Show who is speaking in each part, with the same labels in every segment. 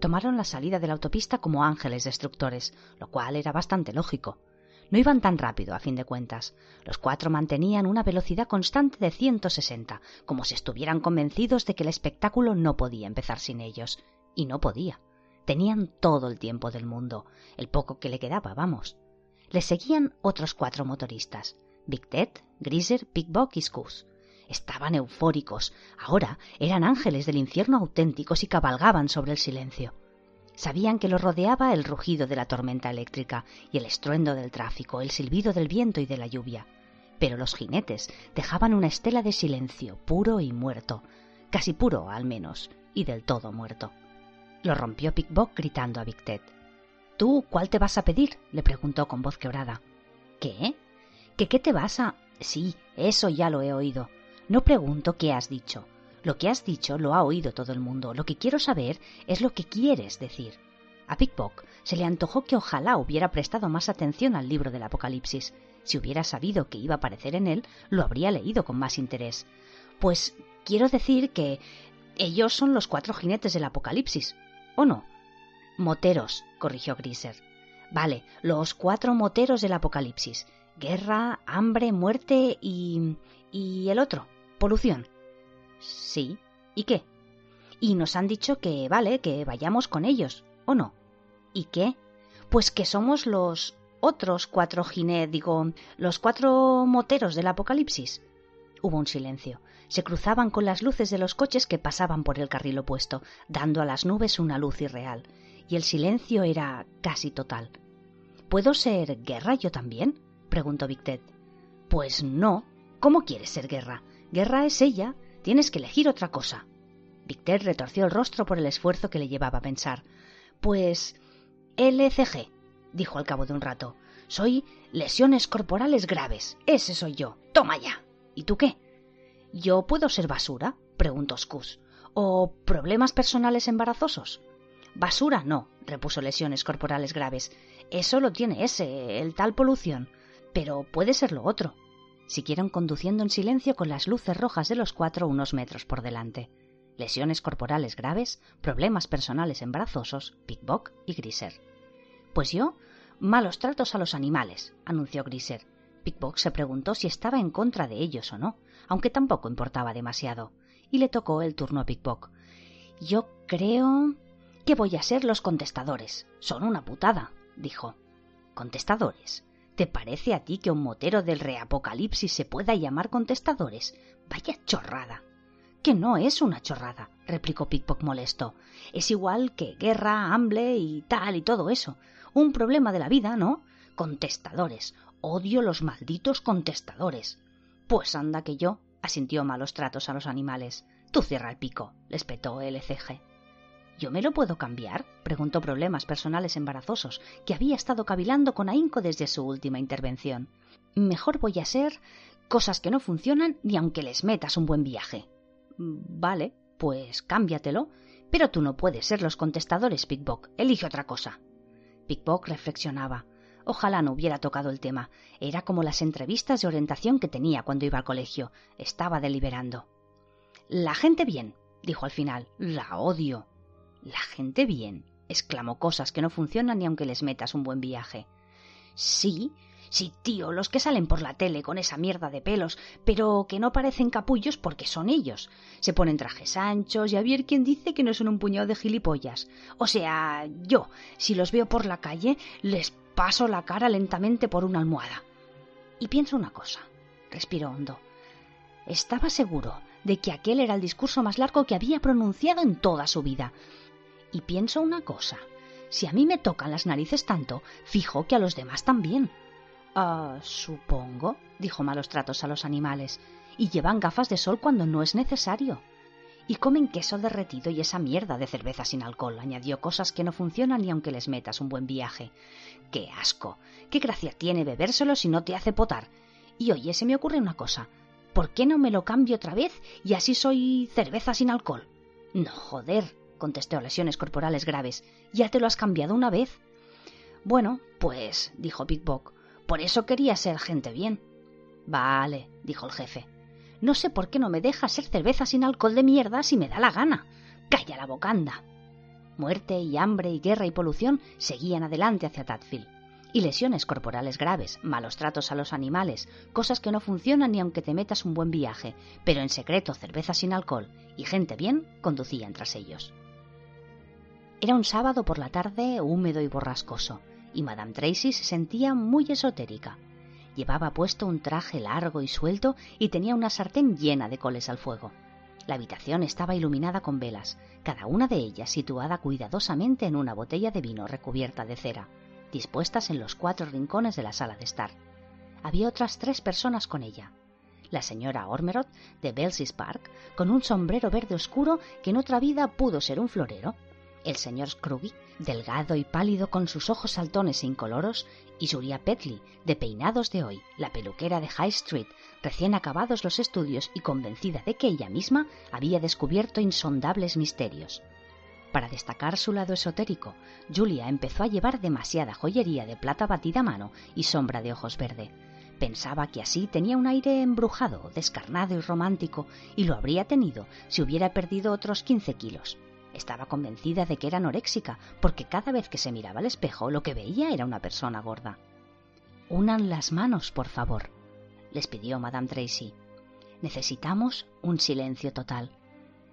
Speaker 1: Tomaron la salida de la autopista como ángeles destructores, lo cual era bastante lógico. No iban tan rápido, a fin de cuentas. Los cuatro mantenían una velocidad constante de 160, como si estuvieran convencidos de que el espectáculo no podía empezar sin ellos. Y no podía. Tenían todo el tiempo del mundo, el poco que le quedaba, vamos. Les seguían otros cuatro motoristas, Big Ted, Greaser, Big Buck y Scoots. Estaban eufóricos. Ahora eran ángeles del infierno auténticos y cabalgaban sobre el silencio. Sabían que los rodeaba el rugido de la tormenta eléctrica y el estruendo del tráfico, el silbido del viento y de la lluvia. Pero los jinetes dejaban una estela de silencio, puro y muerto, casi puro al menos, y del todo muerto. Lo rompió Pickbock gritando a Big Ted. ¿Tú cuál te vas a pedir? le preguntó con voz quebrada. ¿Qué? ¿Que qué te vas a...? Sí, eso ya lo he oído. No pregunto qué has dicho. Lo que has dicho lo ha oído todo el mundo. Lo que quiero saber es lo que quieres decir. A Pickpock se le antojó que ojalá hubiera prestado más atención al libro del Apocalipsis. Si hubiera sabido que iba a aparecer en él, lo habría leído con más interés. Pues quiero decir que ellos son los cuatro jinetes del Apocalipsis, ¿o no? Moteros, corrigió Griser. Vale, los cuatro moteros del Apocalipsis. Guerra, hambre, muerte y... y el otro, polución. Sí. ¿Y qué? Y nos han dicho que vale, que vayamos con ellos, ¿o no? ¿Y qué? Pues que somos los otros cuatro jinetes, digo, los cuatro moteros del apocalipsis. Hubo un silencio. Se cruzaban con las luces de los coches que pasaban por el carril opuesto, dando a las nubes una luz irreal. Y el silencio era casi total. ¿Puedo ser guerra yo también? preguntó Victet. Pues no. ¿Cómo quieres ser guerra? Guerra es ella, Tienes que elegir otra cosa. Victor retorció el rostro por el esfuerzo que le llevaba a pensar. Pues. LCG, dijo al cabo de un rato. Soy lesiones corporales graves. Ese soy yo. Toma ya. ¿Y tú qué? ¿Yo puedo ser basura? preguntó Scus. ¿O problemas personales embarazosos? Basura no, repuso lesiones corporales graves. Eso lo tiene ese, el tal polución. Pero puede ser lo otro siguieron conduciendo en silencio con las luces rojas de los cuatro unos metros por delante. Lesiones corporales graves, problemas personales embarazosos, Pickbock y Griser. Pues yo, malos tratos a los animales, anunció Griser. Pickbock se preguntó si estaba en contra de ellos o no, aunque tampoco importaba demasiado, y le tocó el turno a Pickbock. Yo creo que voy a ser los contestadores. Son una putada, dijo. ¿Contestadores? ¿Te parece a ti que un motero del reapocalipsis se pueda llamar contestadores? Vaya chorrada. Que no es una chorrada, replicó Pickpock molesto. Es igual que guerra, hambre y tal y todo eso. Un problema de la vida, ¿no? Contestadores. Odio los malditos contestadores. Pues anda que yo, asintió malos tratos a los animales. Tú cierra el pico, les petó el ECG. ¿Yo me lo puedo cambiar? preguntó Problemas Personales Embarazosos, que había estado cavilando con ahínco desde su última intervención. Mejor voy a ser cosas que no funcionan ni aunque les metas un buen viaje. Vale, pues cámbiatelo. Pero tú no puedes ser los contestadores, Pickbock. Elige otra cosa. Pickbock reflexionaba. Ojalá no hubiera tocado el tema. Era como las entrevistas de orientación que tenía cuando iba al colegio. Estaba deliberando. La gente bien, dijo al final. La odio. La gente bien, exclamó cosas que no funcionan ni aunque les metas un buen viaje. Sí, sí, tío, los que salen por la tele con esa mierda de pelos, pero que no parecen capullos porque son ellos. Se ponen trajes anchos y a ver quién dice que no son un puñado de gilipollas. O sea, yo, si los veo por la calle, les paso la cara lentamente por una almohada. Y pienso una cosa. Respiro hondo. Estaba seguro de que aquel era el discurso más largo que había pronunciado en toda su vida y pienso una cosa. Si a mí me tocan las narices tanto, fijo que a los demás también. Ah, supongo, dijo malos tratos a los animales, y llevan gafas de sol cuando no es necesario. Y comen queso derretido y esa mierda de cerveza sin alcohol. Añadió cosas que no funcionan ni aunque les metas un buen viaje. ¡Qué asco! ¿Qué gracia tiene bebérselo si no te hace potar? Y oye, se me ocurre una cosa. ¿Por qué no me lo cambio otra vez y así soy cerveza sin alcohol? No, joder, contestó lesiones corporales graves. Ya te lo has cambiado una vez. Bueno, pues, dijo Big Bog, por eso quería ser gente bien. Vale, dijo el jefe. No sé por qué no me deja ser cerveza sin alcohol de mierda si me da la gana. Calla la bocanda. Muerte y hambre y guerra y polución seguían adelante hacia Tadfield. Y lesiones corporales graves, malos tratos a los animales, cosas que no funcionan ni aunque te metas un buen viaje, pero en secreto cerveza sin alcohol y gente bien conducían tras ellos. Era un sábado por la tarde húmedo y borrascoso, y Madame Tracy se sentía muy esotérica. Llevaba puesto un traje largo y suelto y tenía una sartén llena de coles al fuego. La habitación estaba iluminada con velas, cada una de ellas situada cuidadosamente en una botella de vino recubierta de cera, dispuestas en los cuatro rincones de la sala de estar. Había otras tres personas con ella. La señora Ormerod, de Belsies Park, con un sombrero verde oscuro que en otra vida pudo ser un florero, el señor Scrooge, delgado y pálido con sus ojos saltones e incoloros, y Julia Petley, de peinados de hoy, la peluquera de High Street, recién acabados los estudios y convencida de que ella misma había descubierto insondables misterios. Para destacar su lado esotérico, Julia empezó a llevar demasiada joyería de plata batida a mano y sombra de ojos verde. Pensaba que así tenía un aire embrujado, descarnado y romántico, y lo habría tenido si hubiera perdido otros quince kilos. Estaba convencida de que era anoréxica, porque cada vez que se miraba al espejo lo que veía era una persona gorda. Unan las manos, por favor, les pidió Madame Tracy. Necesitamos un silencio total.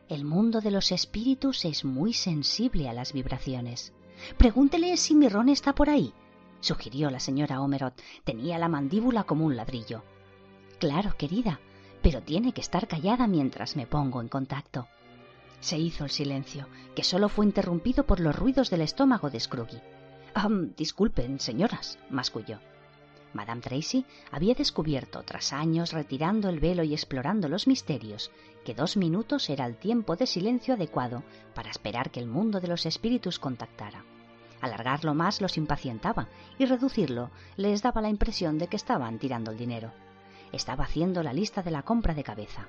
Speaker 1: El mundo de los espíritus es muy sensible a las vibraciones. Pregúntele si mi ron está por ahí, sugirió la señora Omerot. Tenía la mandíbula como un ladrillo. Claro, querida, pero tiene que estar callada mientras me pongo en contacto. Se hizo el silencio, que solo fue interrumpido por los ruidos del estómago de Scrooge. disculpen, señoras, masculló. Madame Tracy había descubierto, tras años retirando el velo y explorando los misterios, que dos minutos era el tiempo de silencio adecuado para esperar que el mundo de los espíritus contactara. Alargarlo más los impacientaba y reducirlo les daba la impresión de que estaban tirando el dinero. Estaba haciendo la lista de la compra de cabeza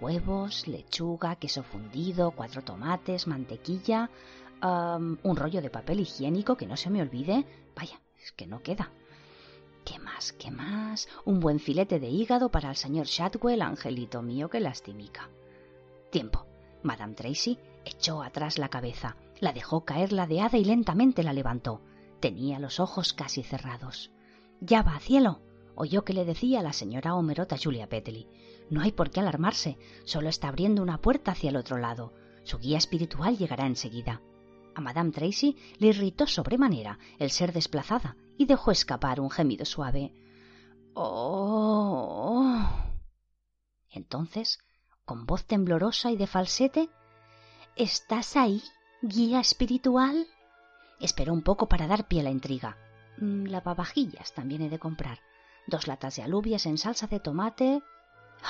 Speaker 1: huevos, lechuga, queso fundido, cuatro tomates, mantequilla, un rollo de papel higiénico que no se me olvide. Vaya, es que no queda. ¿Qué más? ¿Qué más? Un buen filete de hígado para el señor Shadwell, angelito mío, que lastimica. Tiempo. Madame Tracy echó atrás la cabeza, la dejó caer ladeada y lentamente la levantó. Tenía los ojos casi cerrados. Ya va, cielo, oyó que le decía la señora Homerota Julia Petley. No hay por qué alarmarse, solo está abriendo una puerta hacia el otro lado. Su guía espiritual llegará enseguida. A Madame Tracy le irritó sobremanera el ser desplazada y dejó escapar un gemido suave. Oh. Entonces, con voz temblorosa y de falsete, ¿Estás ahí, guía espiritual? Esperó un poco para dar pie a la intriga. Mm, lavavajillas también he de comprar. Dos latas de alubias en salsa de tomate,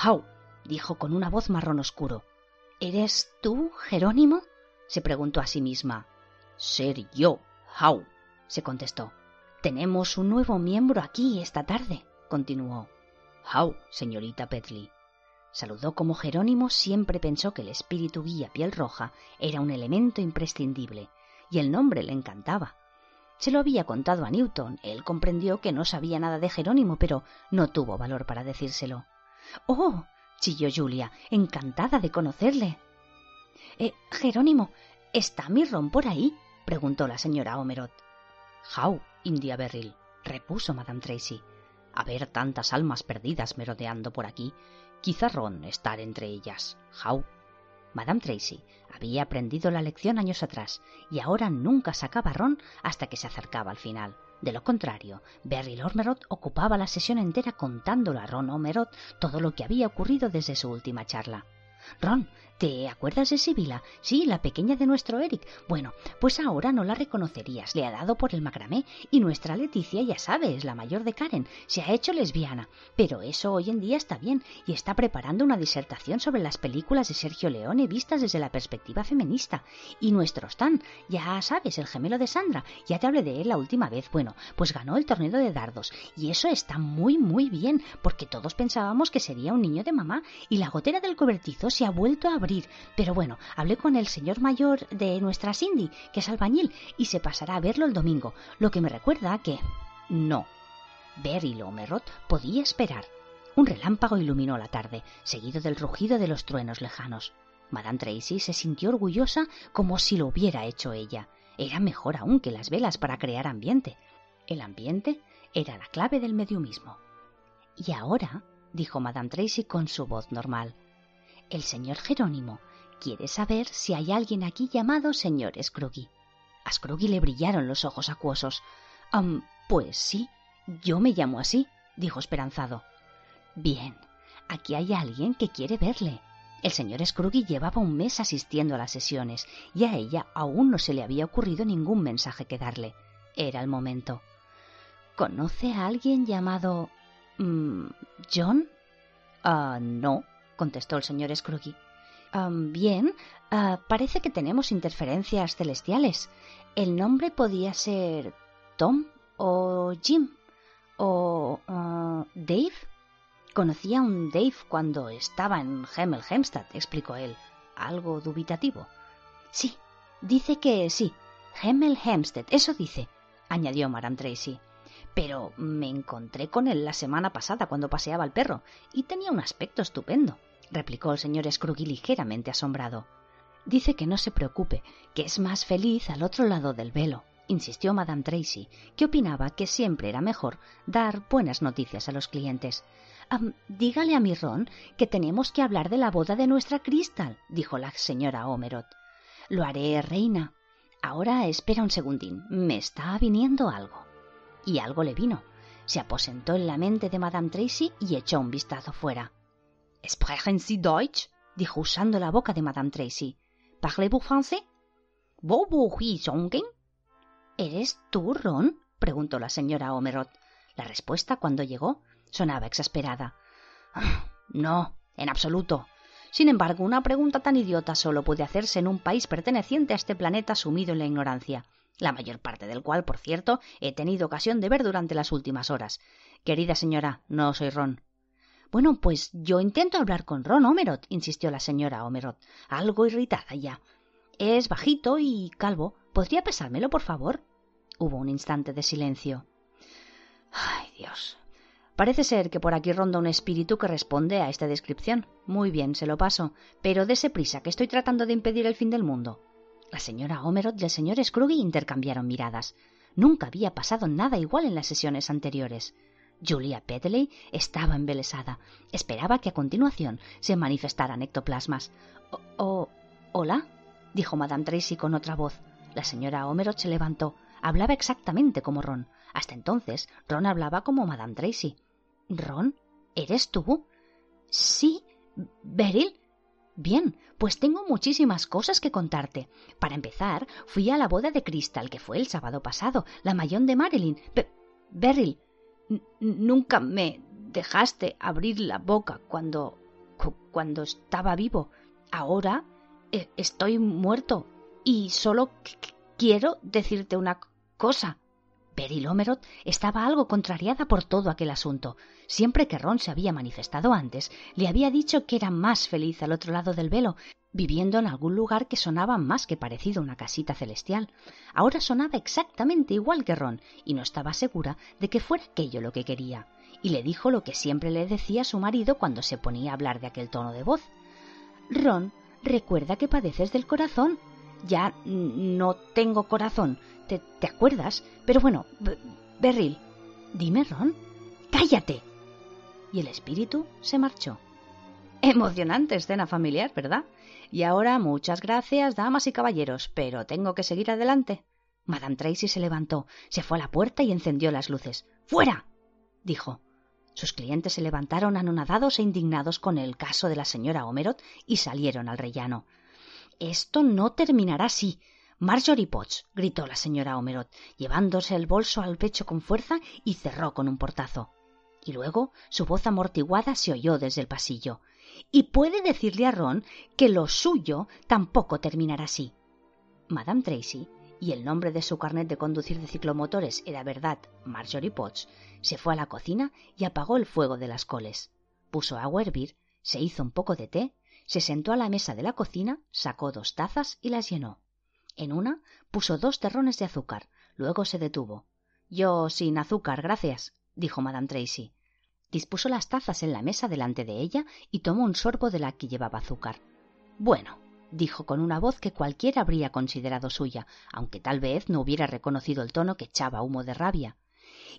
Speaker 1: How, dijo con una voz marrón oscuro. ¿Eres tú, Jerónimo? se preguntó a sí misma. Ser yo, How, se contestó. Tenemos un nuevo miembro aquí esta tarde, continuó. How, señorita Petley. Saludó como Jerónimo siempre pensó que el espíritu guía piel roja era un elemento imprescindible, y el nombre le encantaba. Se lo había contado a Newton. Él comprendió que no sabía nada de Jerónimo, pero no tuvo valor para decírselo. Oh, chilló Julia, encantada de conocerle. Eh, Jerónimo, ¿está mi ron por ahí? preguntó la señora Homerot. How, India Berryl, repuso Madame Tracy. A ver tantas almas perdidas merodeando por aquí, quizá Ron estar entre ellas. How. Madame Tracy había aprendido la lección años atrás y ahora nunca sacaba Ron hasta que se acercaba al final. De lo contrario, Beryl Ormerod ocupaba la sesión entera contándole a Ron Ormerod todo lo que había ocurrido desde su última charla. Ron, ¿Te acuerdas de Sibila? Sí, la pequeña de nuestro Eric. Bueno, pues ahora no la reconocerías. Le ha dado por el macramé. Y nuestra Leticia, ya sabes, la mayor de Karen, se ha hecho lesbiana. Pero eso hoy en día está bien y está preparando una disertación sobre las películas de Sergio Leone vistas desde la perspectiva feminista. Y nuestro Stan, ya sabes, el gemelo de Sandra, ya te hablé de él la última vez. Bueno, pues ganó el torneo de dardos. Y eso está muy, muy bien, porque todos pensábamos que sería un niño de mamá y la gotera del cobertizo se ha vuelto a pero bueno, hablé con el señor mayor de nuestra Cindy, que es albañil, y se pasará a verlo el domingo, lo que me recuerda que... No. Beryl Omerot podía esperar. Un relámpago iluminó la tarde, seguido del rugido de los truenos lejanos. Madame Tracy se sintió orgullosa como si lo hubiera hecho ella. Era mejor aún que las velas para crear ambiente. El ambiente era la clave del mediumismo. Y ahora, dijo Madame Tracy con su voz normal, el señor Jerónimo quiere saber si hay alguien aquí llamado señor Scrooge. A Scrooge le brillaron los ojos acuosos. pues sí, yo me llamo así, dijo esperanzado. Bien, aquí hay alguien que quiere verle. El señor Scrooge llevaba un mes asistiendo a las sesiones y a ella aún no se le había ocurrido ningún mensaje que darle. Era el momento. ¿Conoce a alguien llamado... Mm, John? Ah, no, contestó el señor Scrooge. bien, ah, parece que tenemos interferencias celestiales. El nombre podía ser Tom o Jim o ah, Dave. Conocía a un Dave cuando estaba en Hemel Hempstead, explicó él, algo dubitativo. Sí, dice que sí. Hemel Hempstead, eso dice, añadió Madame Tracy. Pero me encontré con él la semana pasada cuando paseaba el perro y tenía un aspecto estupendo, replicó el señor Scrooge ligeramente asombrado. Dice que no se preocupe, que es más feliz al otro lado del velo, insistió Madame Tracy, que opinaba que siempre era mejor dar buenas noticias a los clientes. dígale a mi Ron que tenemos que hablar de la boda de nuestra Crystal, dijo la señora Omerot. Lo haré, reina. Ahora espera un segundín, me está viniendo algo y algo le vino. Se aposentó en la mente de Madame Tracy y echó un vistazo fuera. ¿Sprechen Sie Deutsch? dijo usando la boca de Madame Tracy. ¿Parlez-vous français? ¿Eres tú, Ron? preguntó la señora Omerot. La respuesta, cuando llegó, sonaba exasperada. No, en absoluto. Sin embargo, una pregunta tan idiota solo puede hacerse en un país perteneciente a este planeta sumido en la ignorancia la mayor parte del cual, por cierto, he tenido ocasión de ver durante las últimas horas. Querida señora, no soy Ron. Bueno, pues yo intento hablar con Ron Omerot, insistió la señora Omerot, algo irritada ya. Es bajito y calvo. ¿Podría pesármelo, por favor? Hubo un instante de silencio. Ay, Dios. Parece ser que por aquí ronda un espíritu que responde a esta descripción. Muy bien, se lo paso. Pero dese prisa, que estoy tratando de impedir el fin del mundo. La señora Homerot y el señor Scrooge intercambiaron miradas. Nunca había pasado nada igual en las sesiones anteriores. Julia Pedley estaba embelesada. Esperaba que a continuación se manifestaran ectoplasmas. ¿O, hola? dijo Madame Tracy con otra voz. La señora Homerot se levantó. Hablaba exactamente como Ron. Hasta entonces, Ron hablaba como Madame Tracy. ¿Ron? ¿Eres tú? Sí. ¿Beryl? Bien, pues tengo muchísimas cosas que contarte. Para empezar, fui a la boda de Crystal, que fue el sábado pasado, la mayón de Marilyn. Beryl, nunca me dejaste abrir la boca cuando. cuando estaba vivo. Ahora e, estoy muerto y solo quiero decirte una cosa. Beryl Omerot estaba algo contrariada por todo aquel asunto. Siempre que Ron se había manifestado antes, le había dicho que era más feliz al otro lado del velo, viviendo en algún lugar que sonaba más que parecido a una casita celestial. Ahora sonaba exactamente igual que Ron, y no estaba segura de que fuera aquello lo que quería. Y le dijo lo que siempre le decía su marido cuando se ponía a hablar de aquel tono de voz. Ron, recuerda que padeces del corazón. Ya no tengo corazón, ¿Te, acuerdas? Pero bueno, Beryl, dime, Ron. ¡Cállate! Y el espíritu se marchó. Emocionante escena familiar, ¿verdad? Y ahora muchas gracias, damas y caballeros, pero tengo que seguir adelante. Madame Tracy se levantó, se fue a la puerta y encendió las luces. ¡Fuera! dijo. Sus clientes se levantaron anonadados e indignados con el caso de la señora Omerot y salieron al rellano. Esto no terminará así. Marjorie Potts, gritó la señora Omerot, llevándose el bolso al pecho con fuerza y cerró con un portazo. Y luego su voz amortiguada se oyó desde el pasillo. Y puede decirle a Ron que lo suyo tampoco terminará así. Madame Tracy, y el nombre de su carnet de conducir de ciclomotores era verdad Marjorie Potts, se fue a la cocina y apagó el fuego de las coles. Puso agua a hervir, se hizo un poco de té, se sentó a la mesa de la cocina, sacó dos tazas y las llenó. En una puso dos terrones de azúcar, luego se detuvo. Yo sin azúcar, gracias, dijo Madame Tracy. Dispuso las tazas en la mesa delante de ella y tomó un sorbo de la que llevaba azúcar. Bueno, dijo con una voz que cualquiera habría considerado suya, aunque tal vez no hubiera reconocido el tono que echaba humo de rabia.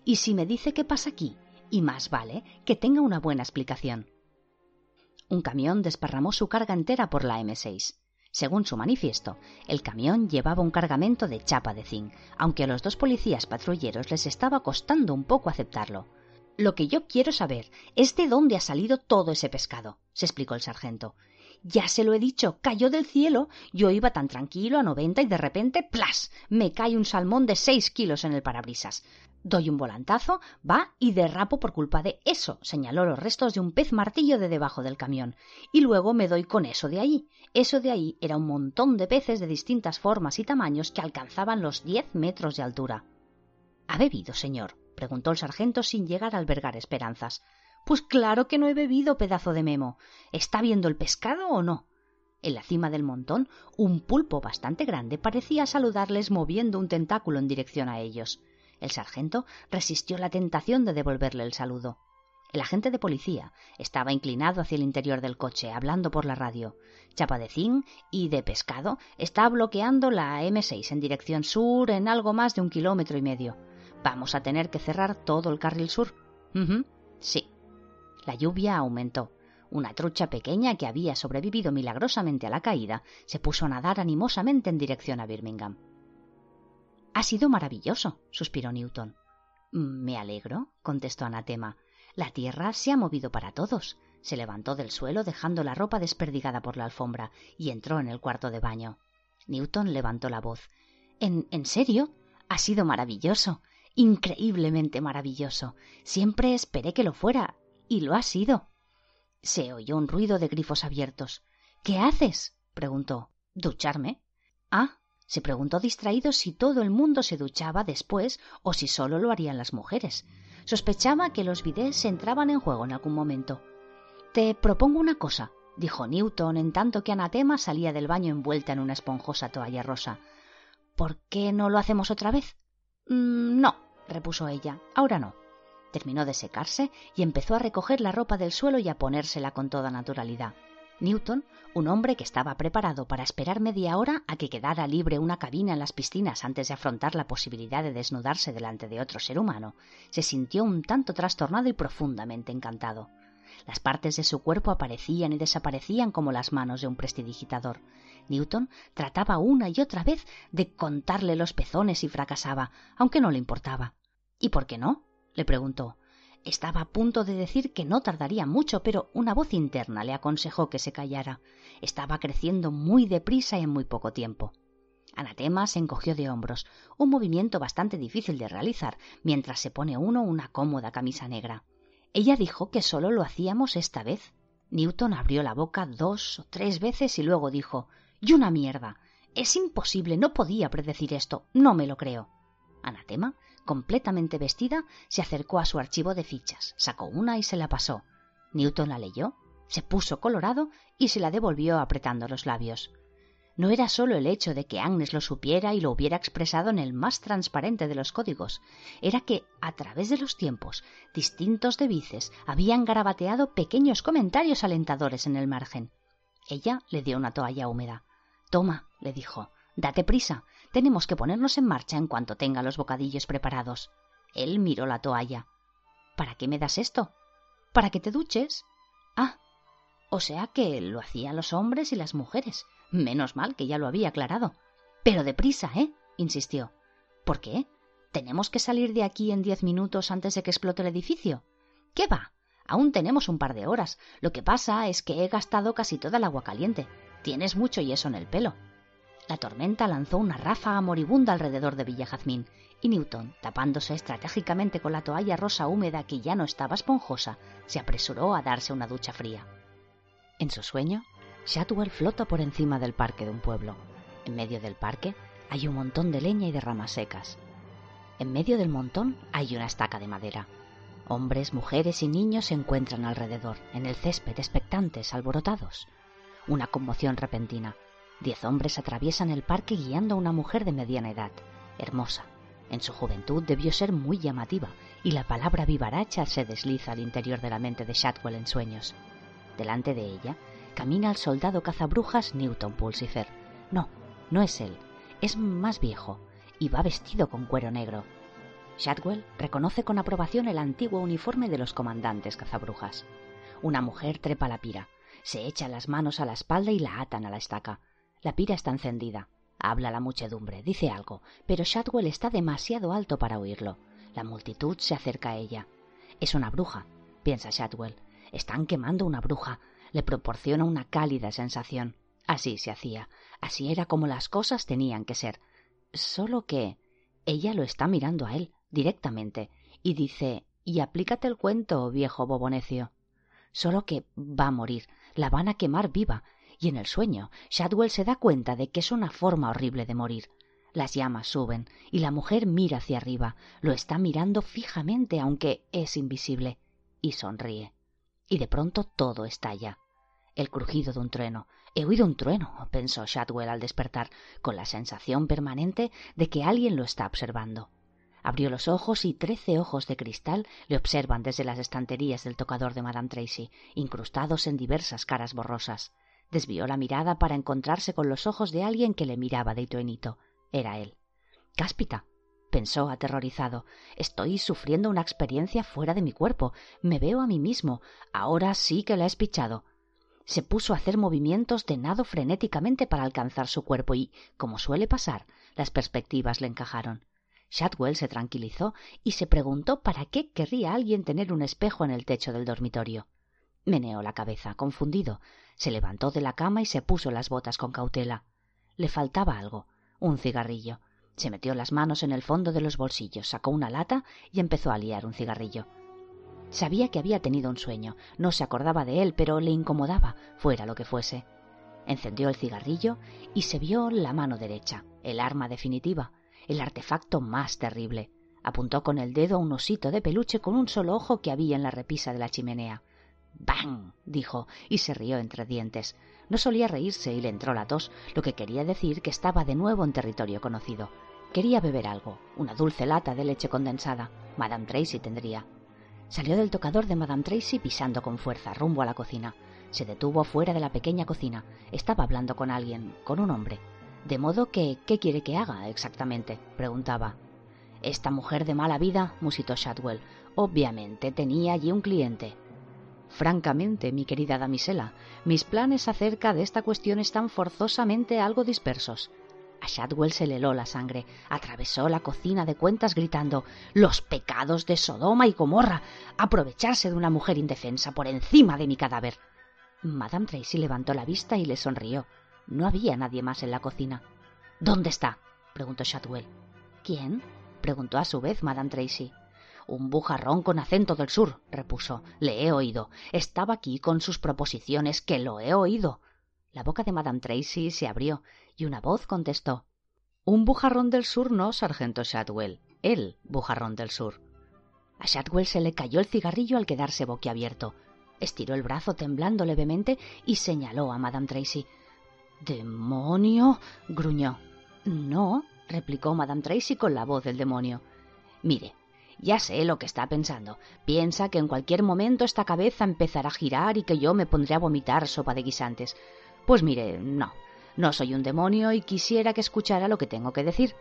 Speaker 1: Y si me dice qué pasa aquí, y más vale que tenga una buena explicación. Un camión desparramó su carga entera por la M6. Según su manifiesto, el camión llevaba un cargamento de chapa de zinc, aunque a los dos policías patrulleros les estaba costando un poco aceptarlo. Lo que yo quiero saber es de dónde ha salido todo ese pescado, se explicó el sargento. Ya se lo he dicho, cayó del cielo. Yo iba tan tranquilo a noventa y de repente, ¡plas! me cae un salmón de seis kilos en el parabrisas. Doy un volantazo, va y derrapo por culpa de eso, señaló los restos de un pez martillo de debajo del camión. Y luego me doy con eso de ahí. Eso de ahí era un montón de peces de distintas formas y tamaños que alcanzaban los diez metros de altura. ¿Ha bebido, señor? preguntó el sargento sin llegar a albergar esperanzas. Pues claro que no he bebido, pedazo de memo. ¿Está viendo el pescado o no? En la cima del montón, un pulpo bastante grande parecía saludarles moviendo un tentáculo en dirección a ellos. El sargento resistió la tentación de devolverle el saludo. El agente de policía estaba inclinado hacia el interior del coche, hablando por la radio. Chapa de zinc y de pescado está bloqueando la M6 en dirección sur en algo más de un kilómetro y medio. Vamos a tener que cerrar todo el carril sur. Sí. La lluvia aumentó. Una trucha pequeña que había sobrevivido milagrosamente a la caída se puso a nadar animosamente en dirección a Birmingham. Ha sido maravilloso, suspiró Newton. Me alegro, contestó Anatema. La tierra se ha movido para todos. Se levantó del suelo dejando la ropa desperdigada por la alfombra y entró en el cuarto de baño. Newton levantó la voz. ¿En, serio? Ha sido maravilloso. Increíblemente maravilloso. Siempre esperé que lo fuera, y lo ha sido. Se oyó un ruido de grifos abiertos. ¿Qué haces? preguntó. Ducharme. Ah. Se preguntó distraído si todo el mundo se duchaba después o si solo lo harían las mujeres. Sospechaba que los bidés entraban en juego en algún momento. Te propongo una cosa, dijo Newton en tanto que Anatema salía del baño envuelta en una esponjosa toalla rosa. ¿Por qué no lo hacemos otra vez? Mm, no, repuso ella. Ahora no terminó de secarse y empezó a recoger la ropa del suelo y a ponérsela con toda naturalidad. Newton, un hombre que estaba preparado para esperar media hora a que quedara libre una cabina en las piscinas antes de afrontar la posibilidad de desnudarse delante de otro ser humano, se sintió un tanto trastornado y profundamente encantado. Las partes de su cuerpo aparecían y desaparecían como las manos de un prestidigitador. Newton trataba una y otra vez de contarle los pezones y fracasaba, aunque no le importaba. ¿Y por qué no? le preguntó. Estaba a punto de decir que no tardaría mucho, pero una voz interna le aconsejó que se callara. Estaba creciendo muy deprisa en muy poco tiempo. Anatema se encogió de hombros, un movimiento bastante difícil de realizar mientras se pone uno una cómoda camisa negra. Ella dijo que solo lo hacíamos esta vez. Newton abrió la boca dos o tres veces y luego dijo Y una mierda. Es imposible, no podía predecir esto, no me lo creo. Anatema completamente vestida, se acercó a su archivo de fichas, sacó una y se la pasó. Newton la leyó, se puso colorado y se la devolvió apretando los labios. No era solo el hecho de que Agnes lo supiera y lo hubiera expresado en el más transparente de los códigos, era que, a través de los tiempos, distintos devices habían garabateado pequeños comentarios alentadores en el margen. Ella le dio una toalla húmeda. Toma, le dijo, date prisa, tenemos que ponernos en marcha en cuanto tenga los bocadillos preparados. Él miró la toalla. ¿Para qué me das esto? ¿Para que te duches? Ah. O sea que lo hacían los hombres y las mujeres. Menos mal que ya lo había aclarado. Pero deprisa, ¿eh? insistió. ¿Por qué? ¿Tenemos que salir de aquí en diez minutos antes de que explote el edificio? ¿Qué va? Aún tenemos un par de horas. Lo que pasa es que he gastado casi toda el agua caliente. Tienes mucho yeso en el pelo. La tormenta lanzó una ráfaga moribunda alrededor de Villa Jazmín, y Newton, tapándose estratégicamente con la toalla rosa húmeda que ya no estaba esponjosa, se apresuró a darse una ducha fría. En su sueño, Shadwell flota por encima del parque de un pueblo. En medio del parque hay un montón de leña y de ramas secas. En medio del montón hay una estaca de madera. Hombres, mujeres y niños se encuentran alrededor, en el césped, expectantes, alborotados. Una conmoción repentina. Diez hombres atraviesan el parque guiando a una mujer de mediana edad, hermosa. En su juventud debió ser muy llamativa, y la palabra vivaracha se desliza al interior de la mente de Shadwell en sueños. Delante de ella camina el soldado cazabrujas Newton Pulsifer. No, no es él, es más viejo, y va vestido con cuero negro. Shadwell reconoce con aprobación el antiguo uniforme de los comandantes cazabrujas. Una mujer trepa la pira, se echa las manos a la espalda y la atan a la estaca. La pira está encendida. Habla la muchedumbre, dice algo, pero Shadwell está demasiado alto para oírlo. La multitud se acerca a ella. Es una bruja, piensa Shadwell. Están quemando una bruja. Le proporciona una cálida sensación. Así se hacía. Así era como las cosas tenían que ser. Solo que ella lo está mirando a él, directamente, y dice Y aplícate el cuento, viejo bobonecio. Solo que va a morir, la van a quemar viva, y en el sueño Shadwell se da cuenta de que es una forma horrible de morir. Las llamas suben, y la mujer mira hacia arriba, lo está mirando fijamente aunque es invisible, y sonríe. Y de pronto todo estalla. El crujido de un trueno. He oído un trueno, pensó Shadwell al despertar, con la sensación permanente de que alguien lo está observando. Abrió los ojos y trece ojos de cristal le observan desde las estanterías del tocador de Madame Tracy, incrustados en diversas caras borrosas. Desvió la mirada para encontrarse con los ojos de alguien que le miraba de hito en hito. Era él. Cáspita, pensó aterrorizado. Estoy sufriendo una experiencia fuera de mi cuerpo. Me veo a mí mismo. Ahora sí que la he espichado. Se puso a hacer movimientos de nado frenéticamente para alcanzar su cuerpo y, como suele pasar, las perspectivas le encajaron. Shadwell se tranquilizó y se preguntó para qué querría alguien tener un espejo en el techo del dormitorio. Meneó la cabeza, confundido. Se levantó de la cama y se puso las botas con cautela. Le faltaba algo, un cigarrillo. Se metió las manos en el fondo de los bolsillos, sacó una lata y empezó a liar un cigarrillo. Sabía que había tenido un sueño, no se acordaba de él, pero le incomodaba, fuera lo que fuese. Encendió el cigarrillo y se vio la mano derecha, el arma definitiva el artefacto más terrible. Apuntó con el dedo a un osito de peluche con un solo ojo que había en la repisa de la chimenea. ¡Bang! dijo, y se rió entre dientes. No solía reírse y le entró la tos, lo que quería decir que estaba de nuevo en territorio conocido. Quería beber algo, una dulce lata de leche condensada. Madame Tracy tendría. Salió del tocador de Madame Tracy pisando con fuerza rumbo a la cocina. Se detuvo fuera de la pequeña cocina. Estaba hablando con alguien, con un hombre. De modo que, ¿qué quiere que haga exactamente? preguntaba. Esta mujer de mala vida, musitó Shadwell, obviamente tenía allí un cliente. Francamente, mi querida damisela, mis planes acerca de esta cuestión están forzosamente algo dispersos. A Shadwell se le heló la sangre, atravesó la cocina de cuentas gritando Los pecados de Sodoma y Gomorra. aprovecharse de una mujer indefensa por encima de mi cadáver. Madame Tracy levantó la vista y le sonrió. No había nadie más en la cocina. ¿Dónde está? preguntó Shadwell. ¿Quién? preguntó a su vez Madame Tracy. Un bujarrón con acento del sur, repuso. Le he oído. Estaba aquí con sus proposiciones, que lo he oído. La boca de Madame Tracy se abrió y una voz contestó. Un bujarrón del sur no, sargento Shadwell. El bujarrón del sur. A Shadwell se le cayó el cigarrillo al quedarse boquiabierto. Estiró el brazo temblando levemente y señaló a Madame Tracy. ¿Demonio? gruñó. No, replicó Madame Tracy con la voz del demonio. Mire, ya sé lo que está pensando. Piensa que en cualquier momento esta cabeza empezará a girar y que yo me pondré a vomitar sopa de guisantes. Pues mire, no, no soy un demonio y quisiera que escuchara lo que tengo que decir.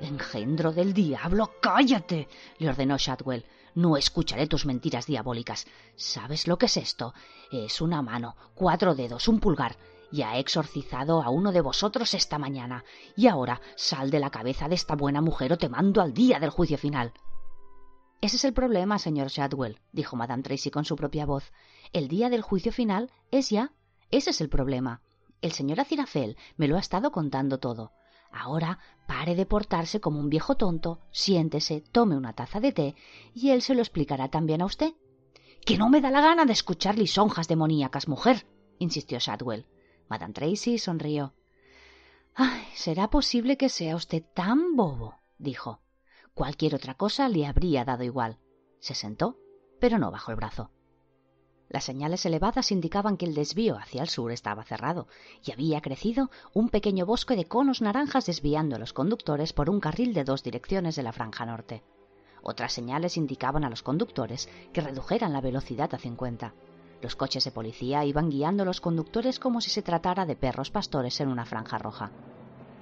Speaker 1: Engendro del diablo, cállate, le ordenó Shadwell. No escucharé tus mentiras diabólicas. ¿Sabes lo que es esto? Es una mano, cuatro dedos, un pulgar. Ya he exorcizado a uno de vosotros esta mañana, y ahora sal de la cabeza de esta buena mujer o te mando al día del juicio final. Ese es el problema, señor Shadwell, dijo Madame Tracy con su propia voz. El día del juicio final es ya. Ese es el problema. El señor Azirafel me lo ha estado contando todo. Ahora pare de portarse como un viejo tonto, siéntese, tome una taza de té y él se lo explicará también a usted. Que no me da la gana de escuchar lisonjas demoníacas, mujer, insistió Shadwell. Madame Tracy sonrió. Ay, ¿será posible que sea usted tan bobo? dijo. Cualquier otra cosa le habría dado igual. Se sentó, pero no bajó el brazo. Las señales elevadas indicaban que el desvío hacia el sur estaba cerrado y había crecido un pequeño bosque de conos naranjas desviando a los conductores por un carril de dos direcciones de la franja norte. Otras señales indicaban a los conductores que redujeran la velocidad a 50. Los coches de policía iban guiando a los conductores como si se tratara de perros pastores en una franja roja.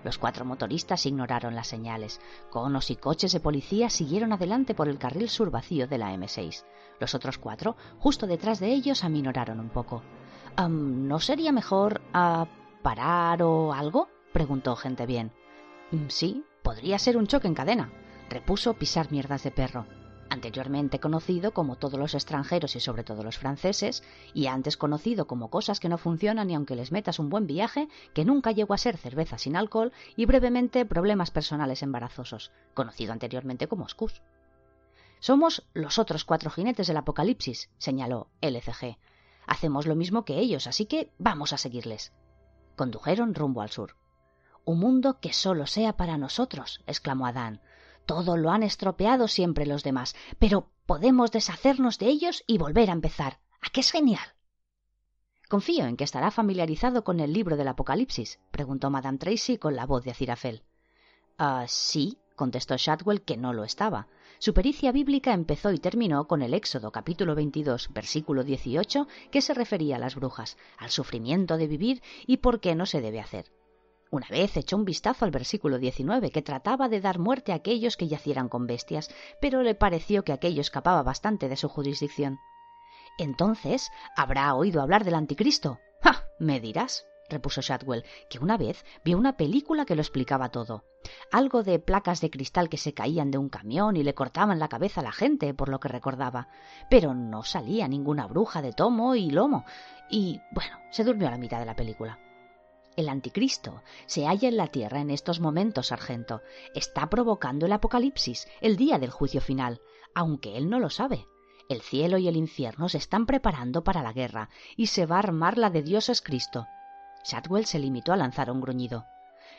Speaker 1: Los cuatro motoristas ignoraron las señales. Conos y coches de policía siguieron adelante por el carril sur vacío de la M6. Los otros cuatro, justo detrás de ellos, aminoraron un poco. ¿No sería mejor parar o algo? preguntó gente bien. Mm, sí, podría ser un choque en cadena, repuso pisar mierdas de perro anteriormente conocido como todos los extranjeros y sobre todo los franceses, y antes conocido como cosas que no funcionan y aunque les metas un buen viaje, que nunca llegó a ser cerveza sin alcohol, y brevemente problemas personales embarazosos, conocido anteriormente como Scus. Somos los otros cuatro jinetes del apocalipsis, señaló LCG. Hacemos lo mismo que ellos, así que vamos a seguirles. Condujeron rumbo al sur. Un mundo que solo sea para nosotros, exclamó Adán. Todo lo han estropeado siempre los demás, pero podemos deshacernos de ellos y volver a empezar. ¿A qué es genial? Confío en que estará familiarizado con el libro del Apocalipsis, preguntó Madame Tracy con la voz de Azirafel. Ah, sí, contestó Shadwell que no lo estaba. Su pericia bíblica empezó y terminó con el Éxodo capítulo 22, versículo 18, que se refería a las brujas, al sufrimiento de vivir y por qué no se debe hacer. Una vez echó un vistazo al versículo 19, que trataba de dar muerte a aquellos que yacieran con bestias, pero le pareció que aquello escapaba bastante de su jurisdicción. Entonces, ¿habrá oído hablar del anticristo? ¡Ja! Me dirás, repuso Shadwell, que una vez vio una película que lo explicaba todo. Algo de placas de cristal que se caían de un camión y le cortaban la cabeza a la gente, por lo que recordaba. Pero no salía ninguna bruja de tomo y lomo. Y, bueno, se durmió a la mitad de la película. El anticristo se halla en la tierra en estos momentos, sargento. Está provocando el apocalipsis, el día del juicio final, aunque él no lo sabe. El cielo y el infierno se están preparando para la guerra, y se va a armar la de Dios es Cristo. Shadwell se limitó a lanzar un gruñido.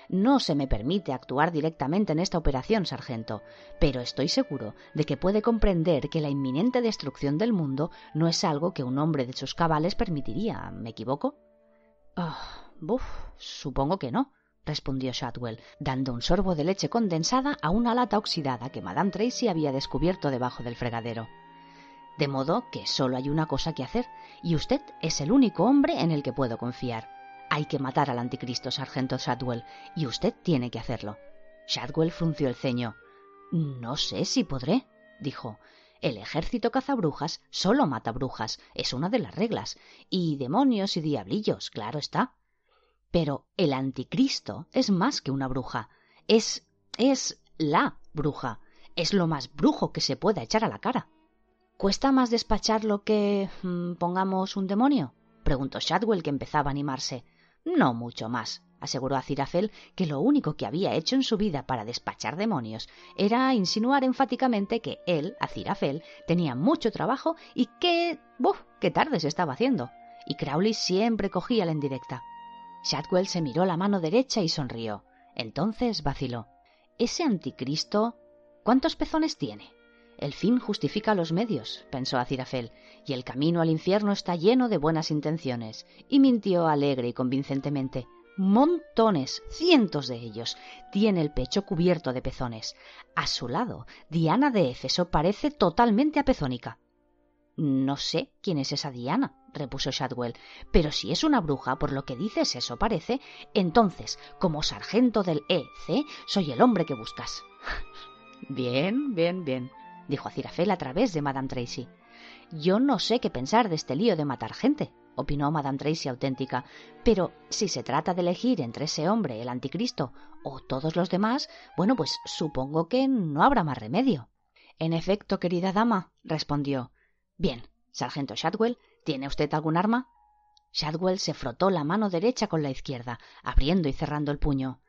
Speaker 1: No se me permite actuar directamente en esta operación, sargento, pero estoy seguro de que puede comprender que la inminente destrucción del mundo no es algo que un hombre de sus cabales permitiría. ¿Me equivoco? Ah, Buf, supongo que no, respondió Shadwell, dando un sorbo de leche condensada a una lata oxidada que Madame Tracy había descubierto debajo del fregadero. De modo que solo hay una cosa que hacer, y usted es el único hombre en el que puedo confiar. Hay que matar al anticristo, sargento Shadwell, y usted tiene que hacerlo. Shadwell frunció el ceño. No sé si podré, dijo. El ejército cazabrujas solo mata brujas, es una de las reglas, y demonios y diablillos, claro está. Pero el anticristo es más que una bruja. Es. es la bruja. Es lo más brujo que se pueda echar a la cara. ¿Cuesta más despacharlo que. Mm, pongamos un demonio? preguntó Shadwell, que empezaba a animarse. No mucho más, aseguró Azirafel que lo único que había hecho en su vida para despachar demonios era insinuar enfáticamente que él, Azirafel, tenía mucho trabajo y que. ¡Buf! ¡Qué tarde se estaba haciendo! Y Crowley siempre cogía la indirecta. Shadwell se miró la mano derecha y sonrió. Entonces vaciló. Ese anticristo. ¿Cuántos pezones tiene? El fin justifica los medios, pensó Azirafel, y el camino al infierno está lleno de buenas intenciones. Y mintió alegre y convincentemente. Montones, cientos de ellos. Tiene el pecho cubierto de pezones. A su lado, Diana de Éfeso parece totalmente apezónica. No sé quién es esa Diana, repuso Shadwell, pero si es una bruja, por lo que dices eso parece, entonces, como sargento del EC, soy el hombre que buscas. bien, bien, bien, dijo Acirafel a través de Madame Tracy. Yo no sé qué pensar de este lío de matar gente, opinó Madame Tracy auténtica, pero si se trata de elegir entre ese hombre, el anticristo, o todos los demás, bueno, pues supongo que no habrá más remedio. En efecto, querida dama, respondió. Bien, sargento Shadwell, ¿tiene usted algún arma? Shadwell se frotó la mano derecha con la izquierda, abriendo y cerrando el puño.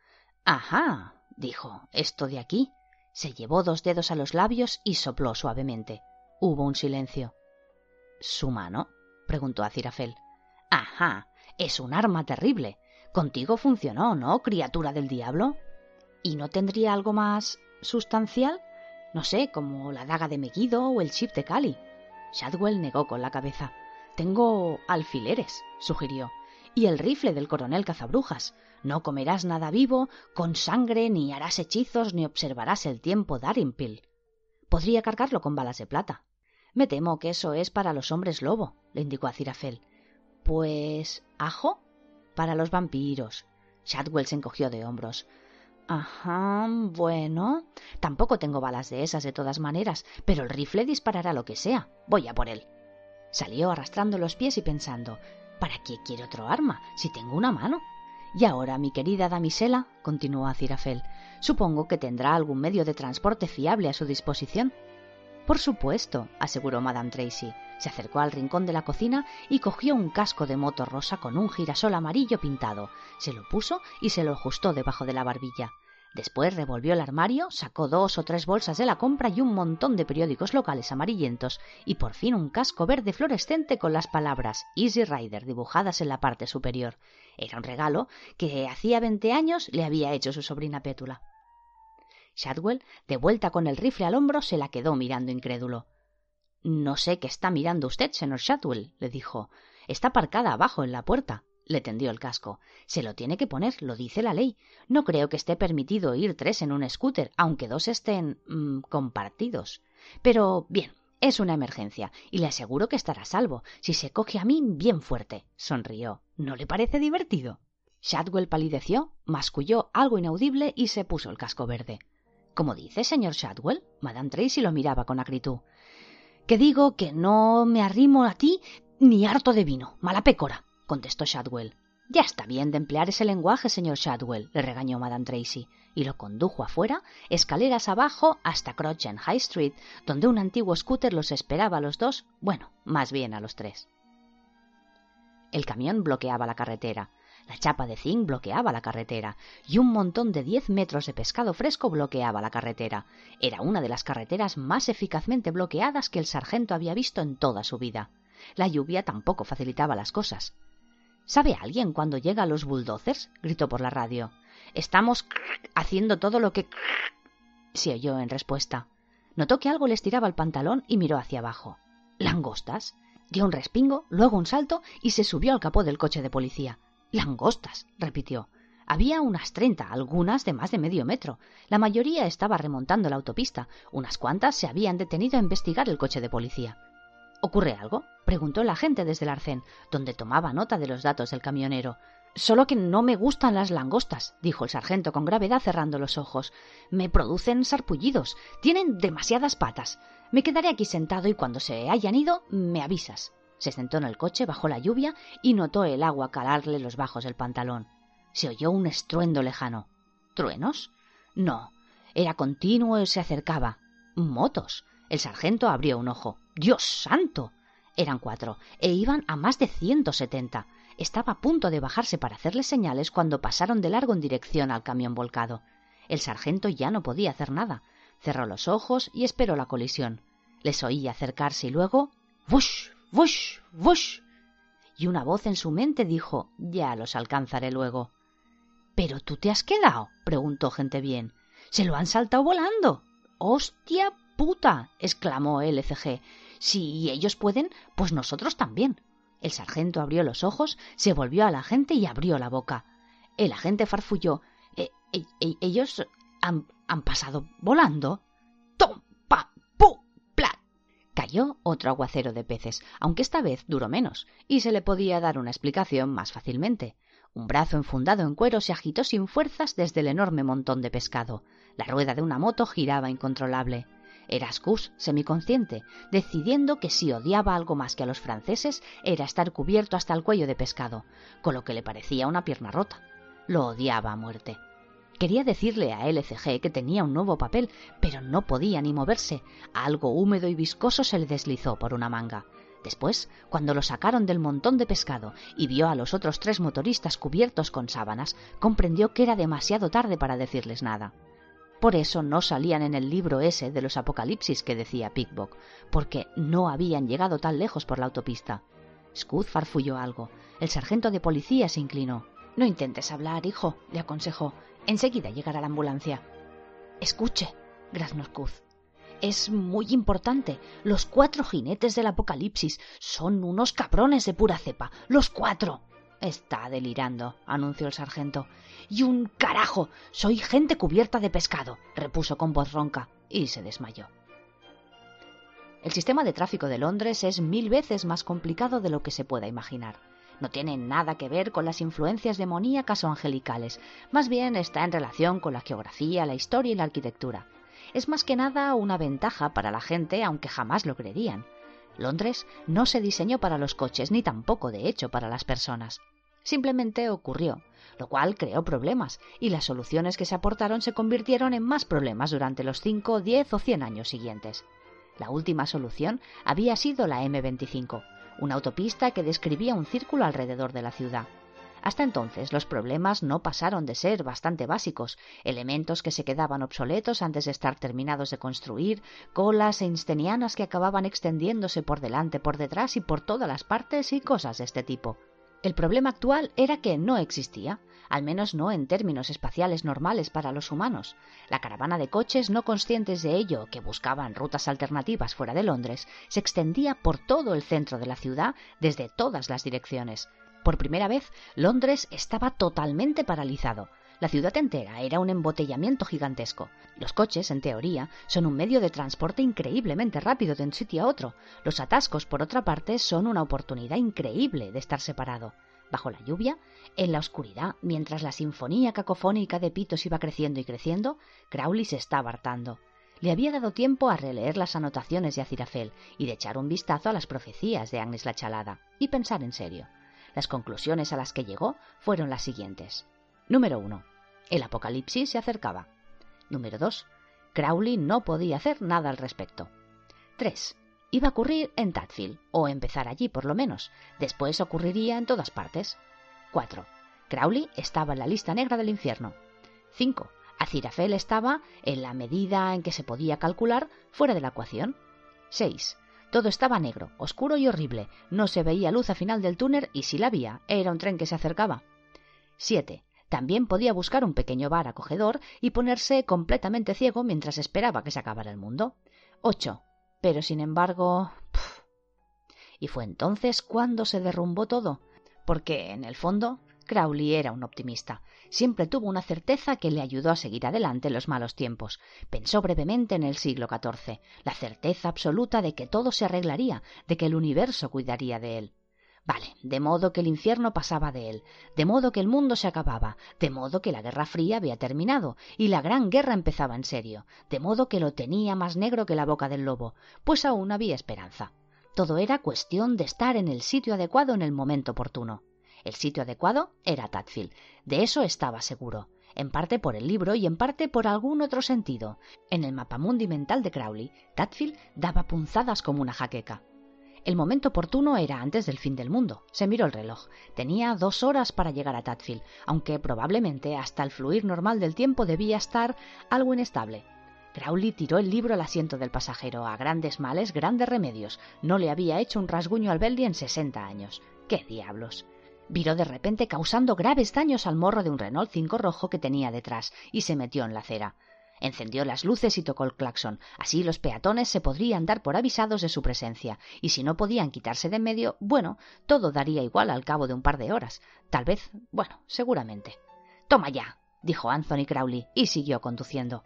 Speaker 1: Ajá, dijo, esto de aquí. Se llevó dos dedos a los labios y sopló suavemente. Hubo un silencio. ¿Su mano? preguntó Azirafel. Ajá, es un arma terrible. Contigo funcionó, ¿no, criatura del diablo? ¿Y no tendría algo más sustancial? No sé, como la daga de Megiddo o el chip de Cali. Shadwell negó con la cabeza. Tengo alfileres, sugirió. Y el rifle del coronel Cazabrujas. No comerás nada vivo, con sangre, ni harás hechizos, ni observarás el tiempo Darimpil. Podría cargarlo con balas de plata. Me temo que eso es para los hombres lobo, le indicó a Cirafel. Pues. ¿ajo? Para los vampiros. Shadwell se encogió de hombros. Ajá, bueno. Tampoco tengo balas de esas de todas maneras, pero el rifle disparará lo que sea. Voy a por él. Salió arrastrando los pies y pensando ¿Para qué quiere otro arma si tengo una mano? Y ahora, mi querida damisela, continuó Azirafel, supongo que tendrá algún medio de transporte fiable a su disposición. Por supuesto, aseguró Madame Tracy. Se acercó al rincón de la cocina y cogió un casco de moto rosa con un girasol amarillo pintado. Se lo puso y se lo ajustó debajo de la barbilla. Después revolvió el armario, sacó dos o tres bolsas de la compra y un montón de periódicos locales amarillentos, y por fin un casco verde fluorescente con las palabras Easy Rider dibujadas en la parte superior. Era un regalo que hacía veinte años le había hecho su sobrina Pétula. Shadwell, de vuelta con el rifle al hombro, se la quedó mirando incrédulo. No sé qué está mirando usted, señor Shadwell, le dijo. Está aparcada abajo en la puerta. Le tendió el casco. Se lo tiene que poner, lo dice la ley. No creo que esté permitido ir tres en un scooter, aunque dos estén mm, compartidos. Pero bien, es una emergencia, y le aseguro que estará salvo, si se coge a mí bien fuerte. Sonrió. ¿No le parece divertido? Shadwell palideció, masculló algo inaudible y se puso el casco verde. ¿Cómo dice, señor Shadwell? Madame Tracy lo miraba con acritud. Que digo que no me arrimo a ti ni harto de vino, mala pécora, contestó Shadwell. Ya está bien de emplear ese lenguaje, señor Shadwell, le regañó Madame Tracy, y lo condujo afuera, escaleras abajo, hasta Crochet High Street, donde un antiguo scooter los esperaba a los dos, bueno, más bien a los tres. El camión bloqueaba la carretera, la chapa de zinc bloqueaba la carretera y un montón de diez metros de pescado fresco bloqueaba la carretera. Era una de las carreteras más eficazmente bloqueadas que el sargento había visto en toda su vida. La lluvia tampoco facilitaba las cosas. ¿Sabe alguien cuándo llega los bulldozers? gritó por la radio. Estamos haciendo todo lo que se oyó en respuesta. Notó que algo le estiraba el pantalón y miró hacia abajo. ¿Langostas? Dio un respingo, luego un salto y se subió al capó del coche de policía. Langostas, repitió. Había unas treinta, algunas de más de medio metro. La mayoría estaba remontando la autopista. Unas cuantas se habían detenido a investigar el coche de policía. ¿Ocurre algo? preguntó la gente desde el arcén, donde tomaba nota de los datos del camionero. Solo que no me gustan las langostas, dijo el sargento con gravedad cerrando los ojos. Me producen sarpullidos. Tienen demasiadas patas. Me quedaré aquí sentado y cuando se hayan ido me avisas. Se sentó en el coche bajo la lluvia y notó el agua calarle los bajos del pantalón. Se oyó un estruendo lejano. ¿Truenos? No. Era continuo y se acercaba. Motos. El sargento abrió un ojo. ¡Dios santo! Eran cuatro, e iban a más de ciento setenta. Estaba a punto de bajarse para hacerles señales cuando pasaron de largo en dirección al camión volcado. El sargento ya no podía hacer nada. Cerró los ojos y esperó la colisión. Les oía acercarse y luego. ¡Wush! ¡Wush! ¡Wush! Y una voz en su mente dijo Ya los alcanzaré luego. ¿Pero tú te has quedado? preguntó gente bien. Se lo han saltado volando. ¡Hostia puta! exclamó LCG. Si ellos pueden, pues nosotros también. El sargento abrió los ojos, se volvió a la gente y abrió la boca. El agente farfulló. E, e, e, ¿Ellos han, han pasado volando? Cayó otro aguacero de peces, aunque esta vez duró menos, y se le podía dar una explicación más fácilmente. Un brazo enfundado en cuero se agitó sin fuerzas desde el enorme montón de pescado. La rueda de una moto giraba incontrolable. Era Scus, semiconsciente, decidiendo que si odiaba algo más que a los franceses era estar cubierto hasta el cuello de pescado, con lo que le parecía una pierna rota. Lo odiaba a muerte. Quería decirle a LCG que tenía un nuevo papel, pero no podía ni moverse. Algo húmedo y viscoso se le deslizó por una manga. Después, cuando lo sacaron del montón de pescado y vio a los otros tres motoristas cubiertos con sábanas, comprendió que era demasiado tarde para decirles nada. Por eso no salían en el libro ese de los apocalipsis que decía Pickbock, porque no habían llegado tan lejos por la autopista. Scud farfulló algo. El sargento de policía se inclinó. No intentes hablar, hijo, le aconsejó. Enseguida llegará la ambulancia. Escuche, graznó Scud. Es muy importante. Los cuatro jinetes del apocalipsis son unos cabrones de pura cepa. Los cuatro. Está delirando, anunció el sargento. Y un carajo. Soy gente cubierta de pescado, repuso con voz ronca, y se desmayó. El sistema de tráfico de Londres es mil veces más complicado de lo que se pueda imaginar. No tiene nada que ver con las influencias demoníacas o angelicales, más bien está en relación con la geografía, la historia y la arquitectura es más que nada una ventaja para la gente, aunque jamás lo creerían. Londres no se diseñó para los coches, ni tampoco, de hecho, para las personas. Simplemente ocurrió, lo cual creó problemas, y las soluciones que se aportaron se convirtieron en más problemas durante los cinco, diez o cien años siguientes. La última solución había sido la M25, una autopista que describía un círculo alrededor de la ciudad. Hasta entonces los problemas no pasaron de ser bastante básicos, elementos que se quedaban obsoletos antes de estar terminados de construir, colas einsteinianas que acababan extendiéndose por delante, por detrás y por todas las partes y cosas de este tipo. El problema actual era que no existía, al menos no en términos espaciales normales para los humanos. La caravana de coches no conscientes de ello, que buscaban rutas alternativas fuera de Londres, se extendía por todo el centro de la ciudad desde todas las direcciones. Por primera vez, Londres estaba totalmente paralizado. La ciudad entera era un embotellamiento gigantesco. Los coches, en teoría, son un medio de transporte increíblemente rápido de un sitio a otro. Los atascos, por otra parte, son una oportunidad increíble de estar separado. Bajo la lluvia, en la oscuridad, mientras la sinfonía cacofónica de pitos iba creciendo y creciendo, Crowley se estaba hartando. Le había dado tiempo a releer las anotaciones de Azirafel y de echar un vistazo a las profecías de Agnes la Chalada y pensar en serio. Las conclusiones a las que llegó fueron las siguientes. Número 1. El apocalipsis se acercaba. Número 2. Crowley no podía hacer nada al respecto. 3. Iba a ocurrir en Tadfield, o empezar allí por lo menos. Después ocurriría en todas partes. 4. Crowley estaba en la lista negra del infierno. 5. Azirafel estaba, en la medida en que se podía calcular, fuera de la ecuación. 6. Todo estaba negro, oscuro y horrible. No se veía luz al final del túnel y si la había, era un tren que se acercaba. 7. También podía buscar un pequeño bar acogedor y ponerse completamente ciego mientras esperaba que se acabara el mundo. 8. Pero sin embargo. Y fue entonces cuando se derrumbó todo, porque en el fondo Crowley era un optimista. Siempre tuvo una certeza que le ayudó a seguir adelante en los malos tiempos. Pensó brevemente en el siglo XIV, la certeza absoluta de que todo se arreglaría, de que el universo cuidaría de él. Vale, de modo que el infierno pasaba de él, de modo que el mundo se acababa, de modo que la Guerra Fría había terminado, y la Gran Guerra empezaba en serio, de modo que lo tenía más negro que la boca del lobo, pues aún había esperanza. Todo era cuestión de estar en el sitio adecuado en el momento oportuno. El sitio adecuado era Tadfield. De eso estaba seguro. En parte por el libro y en parte por algún otro sentido. En el mapamundi mental de Crowley, Tadfield daba punzadas como una jaqueca. El momento oportuno era antes del fin del mundo. Se miró el reloj. Tenía dos horas para llegar a Tadfield, aunque probablemente hasta el fluir normal del tiempo debía estar algo inestable. Crowley tiró el libro al asiento del pasajero. A grandes males, grandes remedios. No le había hecho un rasguño al Beldi en sesenta años. ¡Qué diablos! Viró de repente causando graves daños al morro de un Renault 5 rojo que tenía detrás y se metió en la acera. Encendió las luces y tocó el claxon. Así los peatones se podrían dar por avisados de su presencia, y si no podían quitarse de en medio, bueno, todo daría igual al cabo de un par de horas. Tal vez, bueno, seguramente. Toma ya, dijo Anthony Crowley, y siguió conduciendo.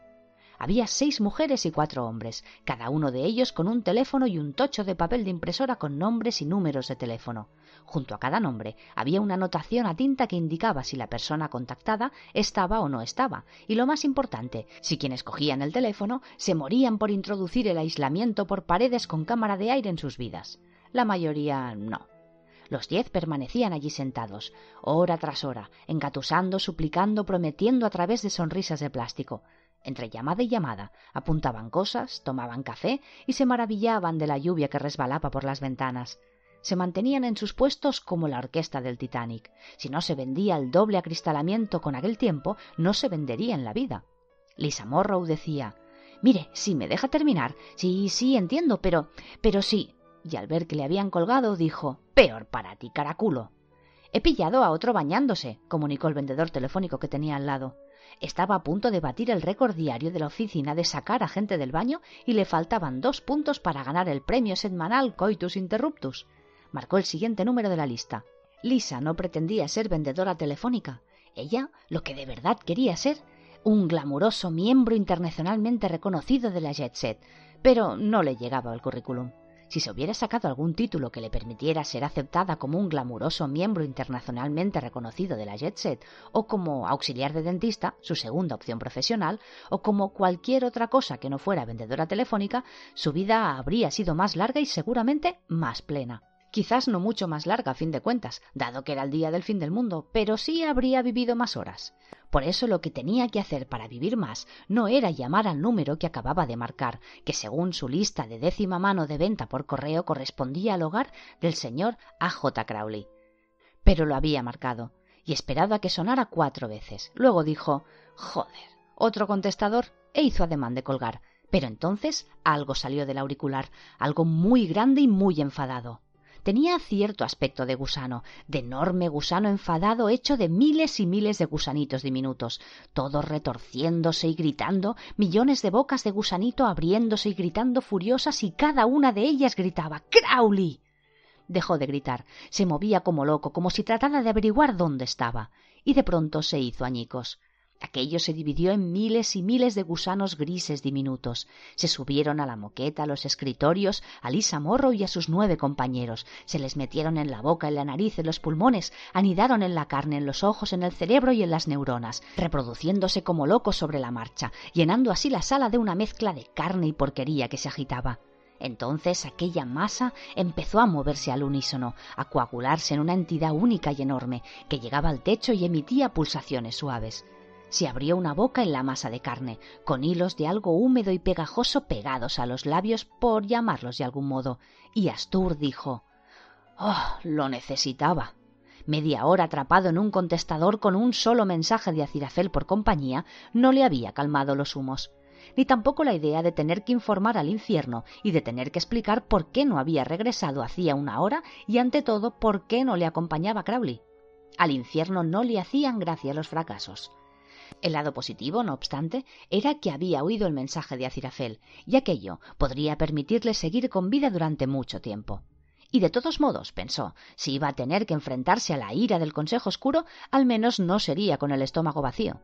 Speaker 1: Había seis mujeres y cuatro hombres, cada uno de ellos con un teléfono y un tocho de papel de impresora con nombres y números de teléfono. Junto a cada nombre había una anotación a tinta que indicaba si la persona contactada estaba o no estaba, y lo más importante, si quienes cogían el teléfono se morían por introducir el aislamiento por paredes con cámara de aire en sus vidas. La mayoría no. Los diez permanecían allí sentados, hora tras hora, engatusando, suplicando, prometiendo a través de sonrisas de plástico. Entre llamada y llamada apuntaban cosas, tomaban café y se maravillaban de la lluvia que resbalaba por las ventanas. Se mantenían en sus puestos como la orquesta del Titanic. Si no se vendía el doble acristalamiento con aquel tiempo, no se vendería en la vida. Lisa Morrow decía Mire, si me deja terminar. Sí, sí, entiendo, pero. pero sí. Y al ver que le habían colgado, dijo Peor para ti, caraculo. He pillado a otro bañándose, comunicó el vendedor telefónico que tenía al lado. Estaba a punto de batir el récord diario de la oficina de sacar a gente del baño y le faltaban dos puntos para ganar el premio semanal Coitus Interruptus. Marcó el siguiente número de la lista. Lisa no pretendía ser vendedora telefónica. Ella lo que de verdad quería ser un glamuroso miembro internacionalmente reconocido de la Jet Set, pero no le llegaba al currículum. Si se hubiera sacado algún título que le permitiera ser aceptada como un glamuroso miembro internacionalmente reconocido de la Jet Set, o como auxiliar de dentista, su segunda opción profesional, o como cualquier otra cosa que no fuera vendedora telefónica, su vida habría sido más larga y seguramente más plena. Quizás no mucho más larga a fin de cuentas, dado que era el día del fin del mundo, pero sí habría vivido más horas. Por eso lo que tenía que hacer para vivir más no era llamar al número que acababa de marcar, que según su lista de décima mano de venta por correo correspondía al hogar del señor A. J. Crowley. Pero lo había marcado, y esperado a que sonara cuatro veces. Luego dijo Joder, otro contestador, e hizo ademán de colgar. Pero entonces algo salió del auricular, algo muy grande y muy enfadado. Tenía cierto aspecto de gusano, de enorme gusano enfadado hecho de miles y miles de gusanitos diminutos, todos retorciéndose y gritando, millones de bocas de gusanito abriéndose y gritando furiosas y cada una de ellas gritaba Crowley. Dejó de gritar, se movía como loco, como si tratara de averiguar dónde estaba, y de pronto se hizo añicos. Aquello se dividió en miles y miles de gusanos grises diminutos. Se subieron a la moqueta, a los escritorios, a Lisa Morro y a sus nueve compañeros. Se les metieron en la boca, en la nariz, en los pulmones, anidaron en la carne, en los ojos, en el cerebro y en las neuronas, reproduciéndose como locos sobre la marcha, llenando así la sala de una mezcla de carne y porquería que se agitaba. Entonces aquella masa empezó a moverse al unísono, a coagularse en una entidad única y enorme, que llegaba al techo y emitía pulsaciones suaves se abrió una boca en la masa de carne, con hilos de algo húmedo y pegajoso pegados a los labios, por llamarlos de algún modo, y Astur dijo Oh, lo necesitaba. Media hora atrapado en un contestador con un solo mensaje de Acirafel por compañía no le había calmado los humos, ni tampoco la idea de tener que informar al infierno y de tener que explicar por qué no había regresado hacía una hora y ante todo por qué no le acompañaba Crowley. Al infierno no le hacían gracia los fracasos. El lado positivo, no obstante, era que había oído el mensaje de Acirafel, y aquello podría permitirle seguir con vida durante mucho tiempo. Y de todos modos, pensó, si iba a tener que enfrentarse a la ira del Consejo Oscuro, al menos no sería con el estómago vacío.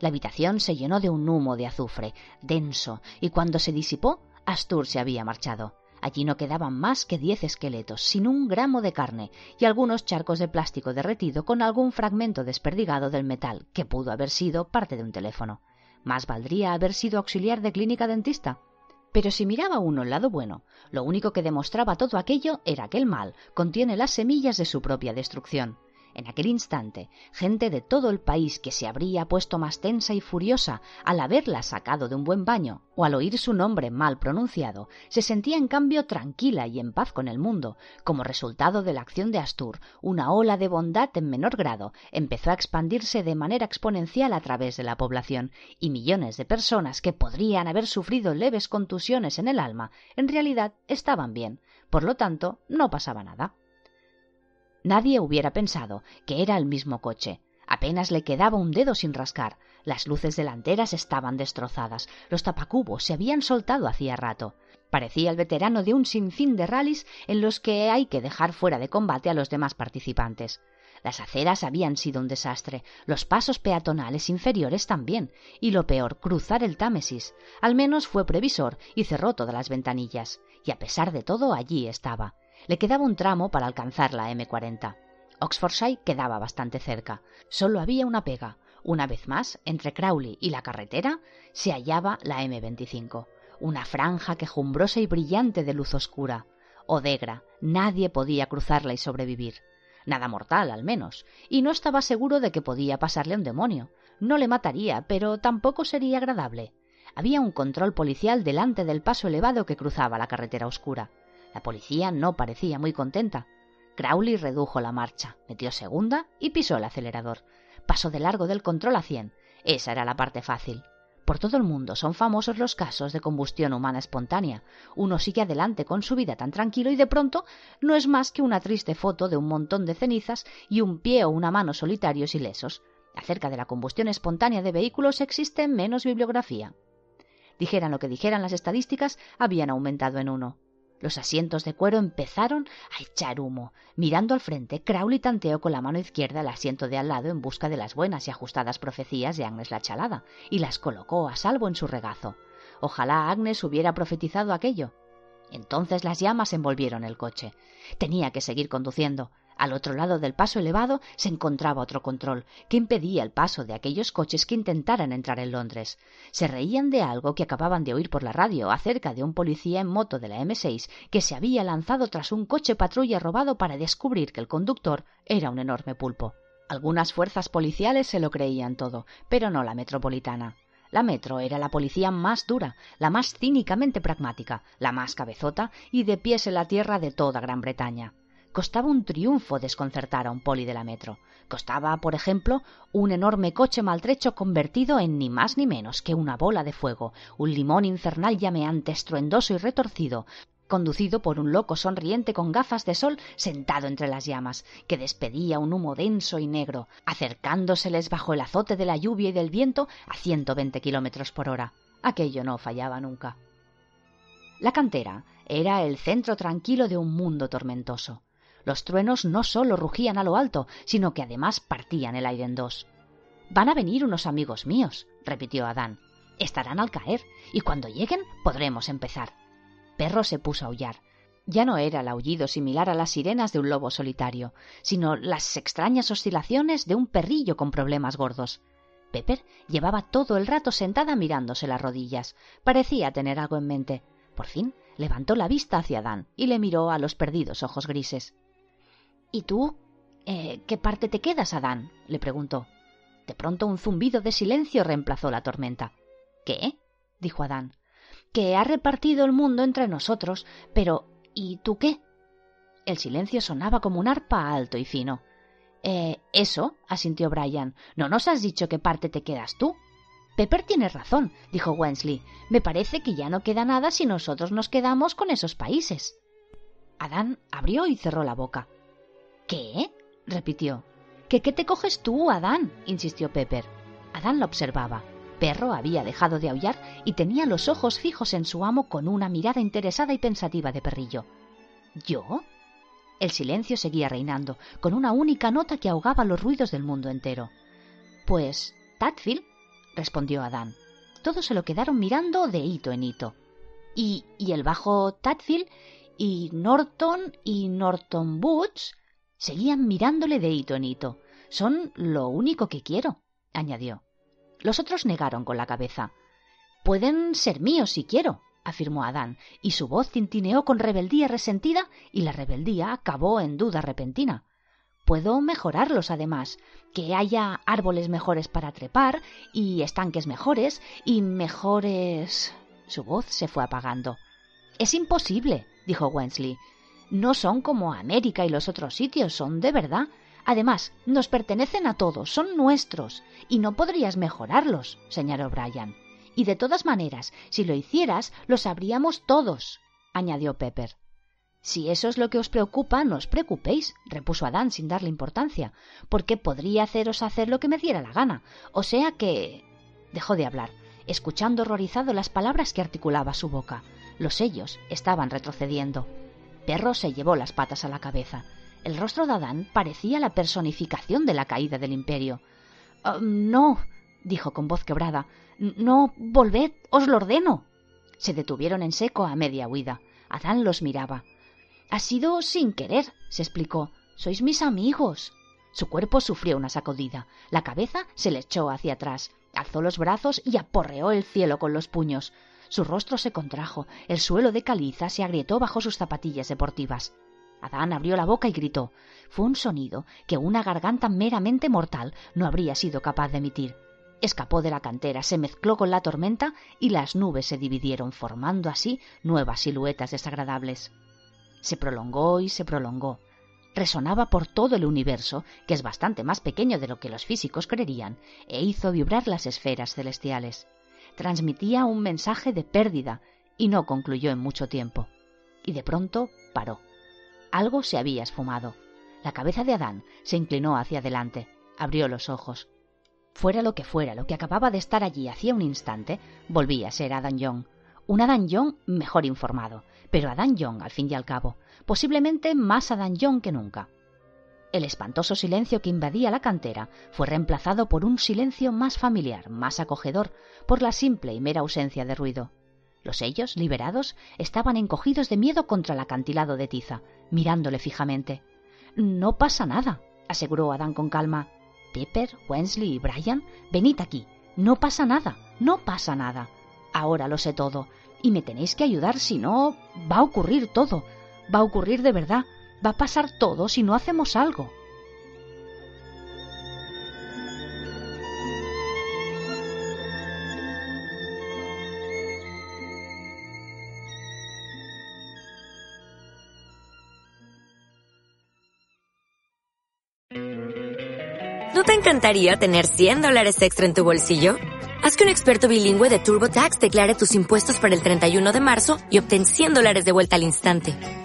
Speaker 1: La habitación se llenó de un humo de azufre, denso, y cuando se disipó, Astur se había marchado. Allí no quedaban más que diez esqueletos, sin un gramo de carne, y algunos charcos de plástico derretido con algún fragmento desperdigado del metal, que pudo haber sido parte de un teléfono. Más valdría haber sido auxiliar de clínica dentista. Pero si miraba uno el lado bueno, lo único que demostraba todo aquello era que el mal contiene las semillas de su propia destrucción. En aquel instante, gente de todo el país que se habría puesto más tensa y furiosa al haberla sacado de un buen baño o al oír su nombre mal pronunciado, se sentía en cambio tranquila y en paz con el mundo. Como resultado de la acción de Astur, una ola de bondad en menor grado empezó a expandirse de manera exponencial a través de la población, y millones de personas que podrían haber sufrido leves contusiones en el alma, en realidad estaban bien. Por lo tanto, no pasaba nada. Nadie hubiera pensado que era el mismo coche. Apenas le quedaba un dedo sin rascar. Las luces delanteras estaban destrozadas. Los tapacubos se habían soltado hacía rato. Parecía el veterano de un sinfín de rallies en los que hay que dejar fuera de combate a los demás participantes. Las aceras habían sido un desastre, los pasos peatonales inferiores también, y lo peor, cruzar el Támesis. Al menos fue previsor y cerró todas las ventanillas. Y a pesar de todo, allí estaba. Le quedaba un tramo para alcanzar la M40. Oxfordshire quedaba bastante cerca. Solo había una pega. Una vez más, entre Crowley y la carretera, se hallaba la M25, una franja quejumbrosa y brillante de luz oscura. Odegra. Nadie podía cruzarla y sobrevivir. Nada mortal, al menos. Y no estaba seguro de que podía pasarle un demonio. No le mataría, pero tampoco sería agradable. Había un control policial delante del paso elevado que cruzaba la carretera oscura. La policía no parecía muy contenta. Crowley redujo la marcha, metió segunda y pisó el acelerador. Pasó de largo del control a cien. Esa era la parte fácil. Por todo el mundo son famosos los casos de combustión humana espontánea. Uno sigue adelante con su vida tan tranquilo y de pronto no es más que una triste foto de un montón de cenizas y un pie o una mano solitarios y lesos. Acerca de la combustión espontánea de vehículos existe menos bibliografía. Dijeran lo que dijeran las estadísticas, habían aumentado en uno. Los asientos de cuero empezaron a echar humo. Mirando al frente, Crowley tanteó con la mano izquierda el asiento de al lado en busca de las buenas y ajustadas profecías de Agnes la Chalada, y las colocó a salvo en su regazo. Ojalá Agnes hubiera profetizado aquello. Entonces las llamas envolvieron el coche. Tenía que seguir conduciendo. Al otro lado del paso elevado se encontraba otro control, que impedía el paso de aquellos coches que intentaran entrar en Londres. Se reían de algo que acababan de oír por la radio acerca de un policía en moto de la M6 que se había lanzado tras un coche patrulla robado para descubrir que el conductor era un enorme pulpo. Algunas fuerzas policiales se lo creían todo, pero no la metropolitana. La metro era la policía más dura, la más cínicamente pragmática, la más cabezota y de pies en la tierra de toda Gran Bretaña. Costaba un triunfo desconcertar a un poli de la metro. Costaba, por ejemplo, un enorme coche maltrecho convertido en ni más ni menos que una bola de fuego, un limón infernal llameante, estruendoso y retorcido, conducido por un loco sonriente con gafas de sol sentado entre las llamas, que despedía un humo denso y negro, acercándoseles bajo el azote de la lluvia y del viento a ciento veinte kilómetros por hora. Aquello no fallaba nunca. La cantera era el centro tranquilo de un mundo tormentoso. Los truenos no solo rugían a lo alto, sino que además partían el aire en dos. Van a venir unos amigos míos, repitió Adán. Estarán al caer, y cuando lleguen podremos empezar. Perro se puso a aullar. Ya no era el aullido similar a las sirenas de un lobo solitario, sino las extrañas oscilaciones de un perrillo con problemas gordos. Pepper llevaba todo el rato sentada mirándose las rodillas. Parecía tener algo en mente. Por fin levantó la vista hacia Adán y le miró a los perdidos ojos grises. ¿Y tú? Eh, ¿Qué parte te quedas, Adán? le preguntó. De pronto un zumbido de silencio reemplazó la tormenta. ¿Qué? dijo Adán. Que ha repartido el mundo entre nosotros, pero ¿y tú qué? El silencio sonaba como un arpa alto y fino. Eh, eso, asintió Brian. ¿No nos has dicho qué parte te quedas tú? Pepper tiene razón, dijo Wensley. Me parece que ya no queda nada si nosotros nos quedamos con esos países. Adán abrió y cerró la boca. ¿Qué? repitió. ¿Que qué te coges tú, Adán? insistió Pepper. Adán la observaba. Perro había dejado de aullar y tenía los ojos fijos en su amo con una mirada interesada y pensativa de perrillo. ¿Yo? El silencio seguía reinando, con una única nota que ahogaba los ruidos del mundo entero. Pues Tatfield, respondió Adán. Todos se lo quedaron mirando de hito en hito. ¿Y, y el bajo Tatfield? ¿Y Norton? ¿Y Norton Boots? Seguían mirándole de hito en hito. Son lo único que quiero, añadió. Los otros negaron con la cabeza. Pueden ser míos si quiero, afirmó Adán, y su voz tintineó con rebeldía resentida, y la rebeldía acabó en duda repentina. Puedo mejorarlos, además, que haya árboles mejores para trepar, y estanques mejores, y mejores. Su voz se fue apagando. Es imposible, dijo Wensley. No son como América y los otros sitios, son de verdad. Además, nos pertenecen a todos, son nuestros, y no podrías mejorarlos, señaló Brian. Y de todas maneras, si lo hicieras, lo sabríamos todos, añadió Pepper. Si eso es lo que os preocupa, no os preocupéis, repuso Adán sin darle importancia, porque podría haceros hacer lo que me diera la gana. O sea que. dejó de hablar, escuchando horrorizado las palabras que articulaba su boca. Los sellos estaban retrocediendo. Perro se llevó las patas a la cabeza. El rostro de Adán parecía la personificación de la caída del imperio. Ah, no, dijo con voz quebrada. No, volved, os lo ordeno. Se detuvieron en seco a media huida. Adán los miraba. Ha sido sin querer, se explicó. Sois mis amigos. Su cuerpo sufrió una sacudida. La cabeza se le echó hacia atrás. Alzó los brazos y aporreó el cielo con los puños. Su rostro se contrajo, el suelo de caliza se agrietó bajo sus zapatillas deportivas. Adán abrió la boca y gritó. Fue un sonido que una garganta meramente mortal no habría sido capaz de emitir. Escapó de la cantera, se mezcló con la tormenta y las nubes se dividieron, formando así nuevas siluetas desagradables. Se prolongó y se prolongó. Resonaba por todo el universo, que es bastante más pequeño de lo que los físicos creerían, e hizo vibrar las esferas celestiales. Transmitía un mensaje de pérdida y no concluyó en mucho tiempo. Y de pronto paró. Algo se había esfumado. La cabeza de Adán se inclinó hacia adelante, abrió los ojos. Fuera lo que fuera, lo que acababa de estar allí hacía un instante, volvía a ser Adán Young. Un Adán Young mejor informado, pero Adán Young, al fin y al cabo, posiblemente más Adán Young que nunca. El espantoso silencio que invadía la cantera fue reemplazado por un silencio más familiar, más acogedor, por la simple y mera ausencia de ruido. Los ellos, liberados, estaban encogidos de miedo contra el acantilado de tiza, mirándole fijamente. No pasa nada, aseguró Adán con calma. Pepper, Wensley y Brian, venid aquí. No pasa nada, no pasa nada. Ahora lo sé todo, y me tenéis que ayudar, si no, va a ocurrir todo. Va a ocurrir de verdad. Va a pasar todo si no hacemos algo.
Speaker 2: ¿No te encantaría tener 100 dólares extra en tu bolsillo? Haz que un experto bilingüe de TurboTax declare tus impuestos para el 31 de marzo y obtén 100 dólares de vuelta al instante.